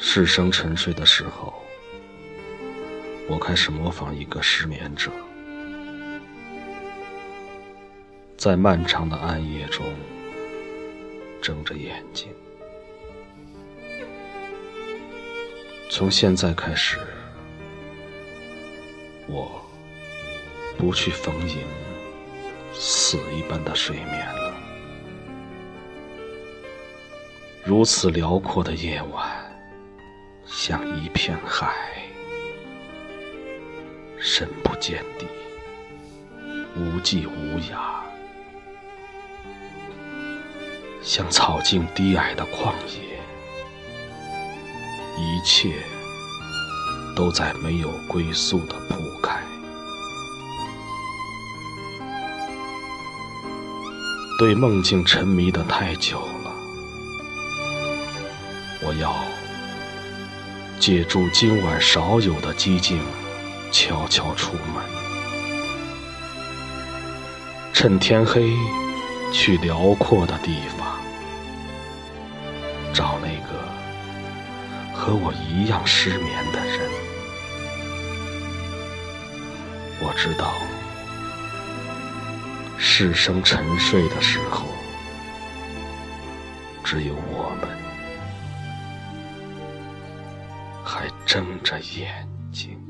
世声沉睡的时候，我开始模仿一个失眠者，在漫长的暗夜中睁着眼睛。从现在开始，我不去逢迎死一般的睡眠了。如此辽阔的夜晚。像一片海，深不见底，无际无涯；像草茎低矮的旷野，一切都在没有归宿的铺开。对梦境沉迷的太久了，我要。借助今晚少有的寂静，悄悄出门，趁天黑去辽阔的地方，找那个和我一样失眠的人。我知道，世生沉睡的时候，只有我们。还睁着眼睛。